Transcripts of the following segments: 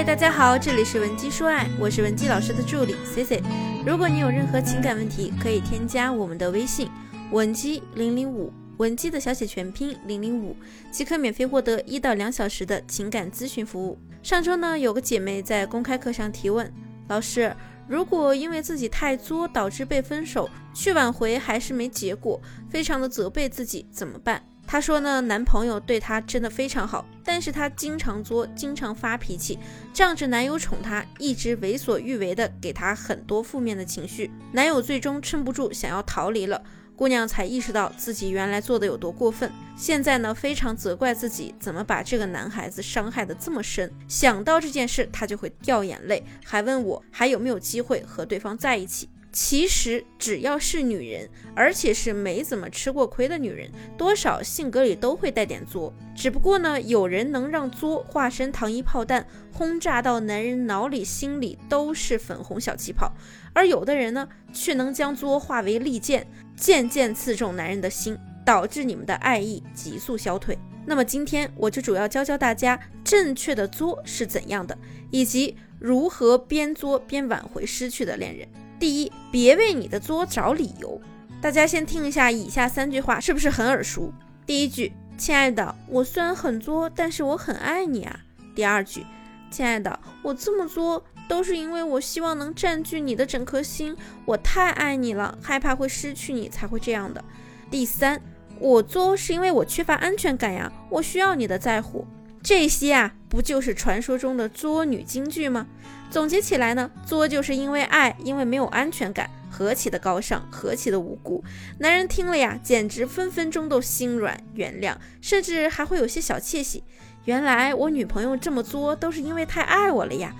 嗨，大家好，这里是文姬说爱，我是文姬老师的助理 C C。如果你有任何情感问题，可以添加我们的微信文姬零零五，文姬的小写全拼零零五，即可免费获得一到两小时的情感咨询服务。上周呢，有个姐妹在公开课上提问，老师，如果因为自己太作导致被分手，去挽回还是没结果，非常的责备自己，怎么办？她说呢，男朋友对她真的非常好，但是她经常作，经常发脾气，仗着男友宠她，一直为所欲为的给她很多负面的情绪。男友最终撑不住，想要逃离了，姑娘才意识到自己原来做的有多过分。现在呢，非常责怪自己怎么把这个男孩子伤害的这么深。想到这件事，她就会掉眼泪，还问我还有没有机会和对方在一起。其实只要是女人，而且是没怎么吃过亏的女人，多少性格里都会带点作。只不过呢，有人能让作化身糖衣炮弹，轰炸到男人脑里、心里都是粉红小气泡；而有的人呢，却能将作化为利剑，渐渐刺中男人的心，导致你们的爱意急速消退。那么今天我就主要教教大家正确的作是怎样的，以及如何边作边挽回失去的恋人。第一，别为你的作找理由。大家先听一下以下三句话，是不是很耳熟？第一句，亲爱的，我虽然很作，但是我很爱你啊。第二句，亲爱的，我这么作都是因为我希望能占据你的整颗心，我太爱你了，害怕会失去你才会这样的。第三，我作是因为我缺乏安全感呀，我需要你的在乎。这些啊，不就是传说中的作女金句吗？总结起来呢，作就是因为爱，因为没有安全感，何其的高尚，何其的无辜。男人听了呀，简直分分钟都心软，原谅，甚至还会有些小窃喜。原来我女朋友这么作，都是因为太爱我了呀。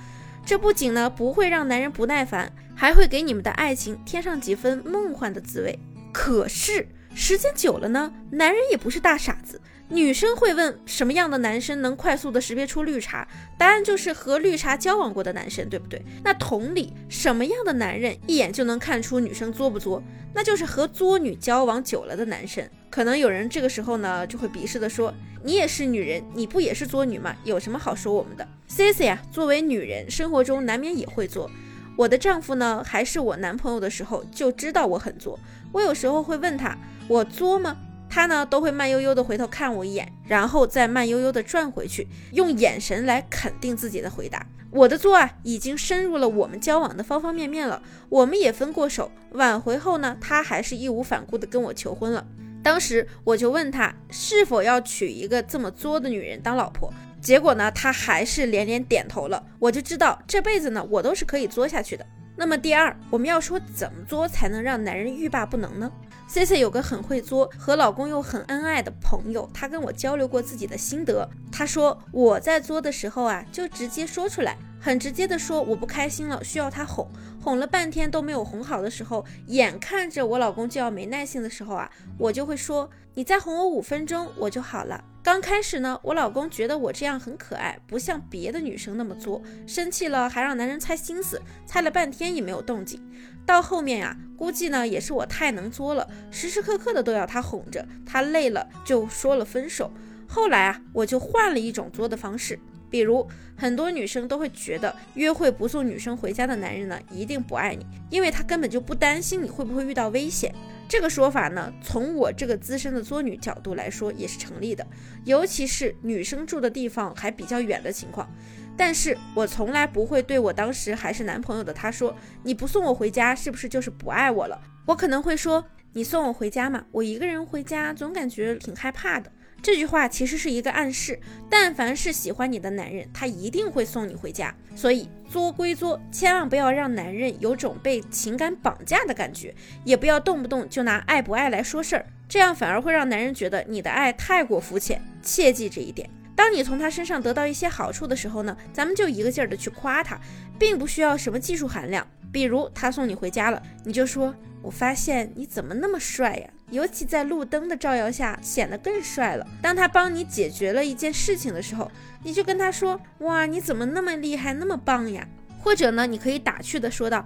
这不仅呢不会让男人不耐烦，还会给你们的爱情添上几分梦幻的滋味。可是时间久了呢，男人也不是大傻子。女生会问什么样的男生能快速的识别出绿茶？答案就是和绿茶交往过的男生，对不对？那同理，什么样的男人一眼就能看出女生作不作？那就是和作女交往久了的男生。可能有人这个时候呢就会鄙视的说：“你也是女人，你不也是作女吗？有什么好说我们的？”Cici 啊，作为女人，生活中难免也会作。我的丈夫呢，还是我男朋友的时候就知道我很作。我有时候会问他：“我作吗？”他呢都会慢悠悠的回头看我一眼，然后再慢悠悠的转回去，用眼神来肯定自己的回答。我的作啊，已经深入了我们交往的方方面面了。我们也分过手，挽回后呢，他还是义无反顾的跟我求婚了。当时我就问他是否要娶一个这么作的女人当老婆，结果呢，他还是连连点头了。我就知道这辈子呢，我都是可以作下去的。那么第二，我们要说怎么作才能让男人欲罢不能呢？C C 有个很会作，和老公又很恩爱的朋友，她跟我交流过自己的心得。她说我在作的时候啊，就直接说出来，很直接的说我不开心了，需要他哄，哄了半天都没有哄好的时候，眼看着我老公就要没耐性的时候啊，我就会说你再哄我五分钟，我就好了。刚开始呢，我老公觉得我这样很可爱，不像别的女生那么作，生气了还让男人猜心思，猜了半天也没有动静。到后面呀，估计呢也是我太能作了，时时刻刻的都要他哄着，他累了就说了分手。后来啊，我就换了一种作的方式，比如很多女生都会觉得约会不送女生回家的男人呢，一定不爱你，因为他根本就不担心你会不会遇到危险。这个说法呢，从我这个资深的作女角度来说也是成立的，尤其是女生住的地方还比较远的情况。但是我从来不会对我当时还是男朋友的他说：“你不送我回家，是不是就是不爱我了？”我可能会说：“你送我回家嘛，我一个人回家总感觉挺害怕的。”这句话其实是一个暗示，但凡是喜欢你的男人，他一定会送你回家。所以作归作，千万不要让男人有种被情感绑架的感觉，也不要动不动就拿爱不爱来说事儿，这样反而会让男人觉得你的爱太过肤浅。切记这一点。当你从他身上得到一些好处的时候呢，咱们就一个劲儿的去夸他，并不需要什么技术含量。比如他送你回家了，你就说：“我发现你怎么那么帅呀？尤其在路灯的照耀下，显得更帅了。”当他帮你解决了一件事情的时候，你就跟他说：“哇，你怎么那么厉害，那么棒呀？”或者呢，你可以打趣的说道：“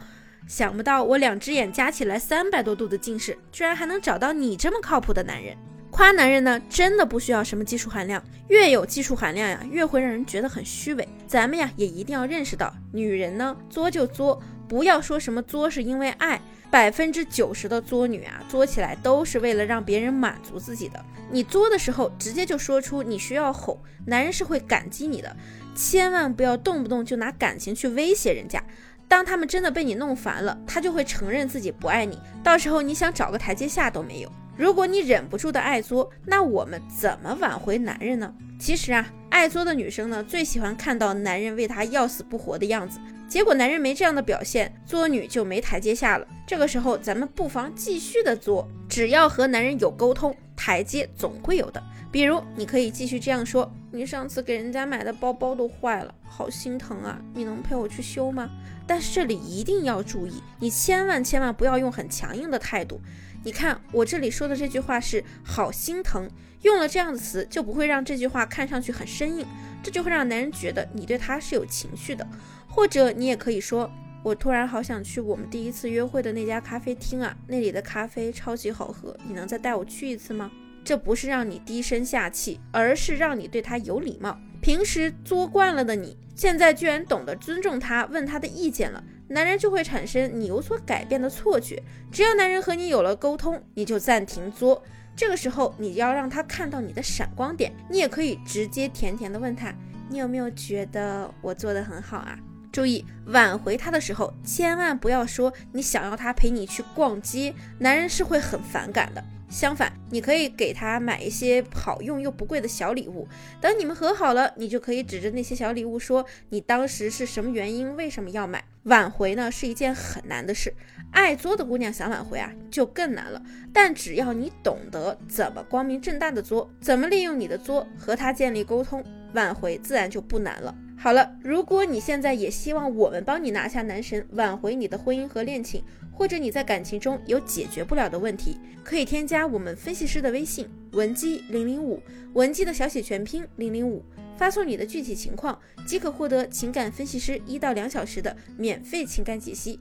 想不到我两只眼加起来三百多度的近视，居然还能找到你这么靠谱的男人。”夸男人呢，真的不需要什么技术含量，越有技术含量呀，越会让人觉得很虚伪。咱们呀，也一定要认识到，女人呢，作就作，不要说什么作是因为爱。百分之九十的作女啊，作起来都是为了让别人满足自己的。你作的时候，直接就说出你需要哄，男人是会感激你的。千万不要动不动就拿感情去威胁人家。当他们真的被你弄烦了，他就会承认自己不爱你，到时候你想找个台阶下都没有。如果你忍不住的爱作，那我们怎么挽回男人呢？其实啊，爱作的女生呢，最喜欢看到男人为她要死不活的样子。结果男人没这样的表现，作女就没台阶下了。这个时候，咱们不妨继续的作，只要和男人有沟通，台阶总会有的。比如，你可以继续这样说：“你上次给人家买的包包都坏了，好心疼啊！你能陪我去修吗？”但是这里一定要注意，你千万千万不要用很强硬的态度。你看我这里说的这句话是“好心疼”，用了这样的词就不会让这句话看上去很生硬，这就会让男人觉得你对他是有情绪的。或者你也可以说，我突然好想去我们第一次约会的那家咖啡厅啊，那里的咖啡超级好喝，你能再带我去一次吗？这不是让你低声下气，而是让你对他有礼貌。平时作惯了的你，现在居然懂得尊重他，问他的意见了，男人就会产生你有所改变的错觉。只要男人和你有了沟通，你就暂停作。这个时候你要让他看到你的闪光点，你也可以直接甜甜的问他，你有没有觉得我做的很好啊？注意挽回他的时候，千万不要说你想要他陪你去逛街，男人是会很反感的。相反，你可以给他买一些好用又不贵的小礼物。等你们和好了，你就可以指着那些小礼物说你当时是什么原因，为什么要买。挽回呢是一件很难的事，爱作的姑娘想挽回啊就更难了。但只要你懂得怎么光明正大的作，怎么利用你的作和他建立沟通，挽回自然就不难了。好了，如果你现在也希望我们帮你拿下男神，挽回你的婚姻和恋情，或者你在感情中有解决不了的问题，可以添加我们分析师的微信文姬零零五，文姬的小写全拼零零五，发送你的具体情况即可获得情感分析师一到两小时的免费情感解析。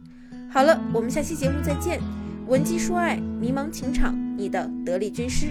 好了，我们下期节目再见，文姬说爱，迷茫情场，你的得力军师。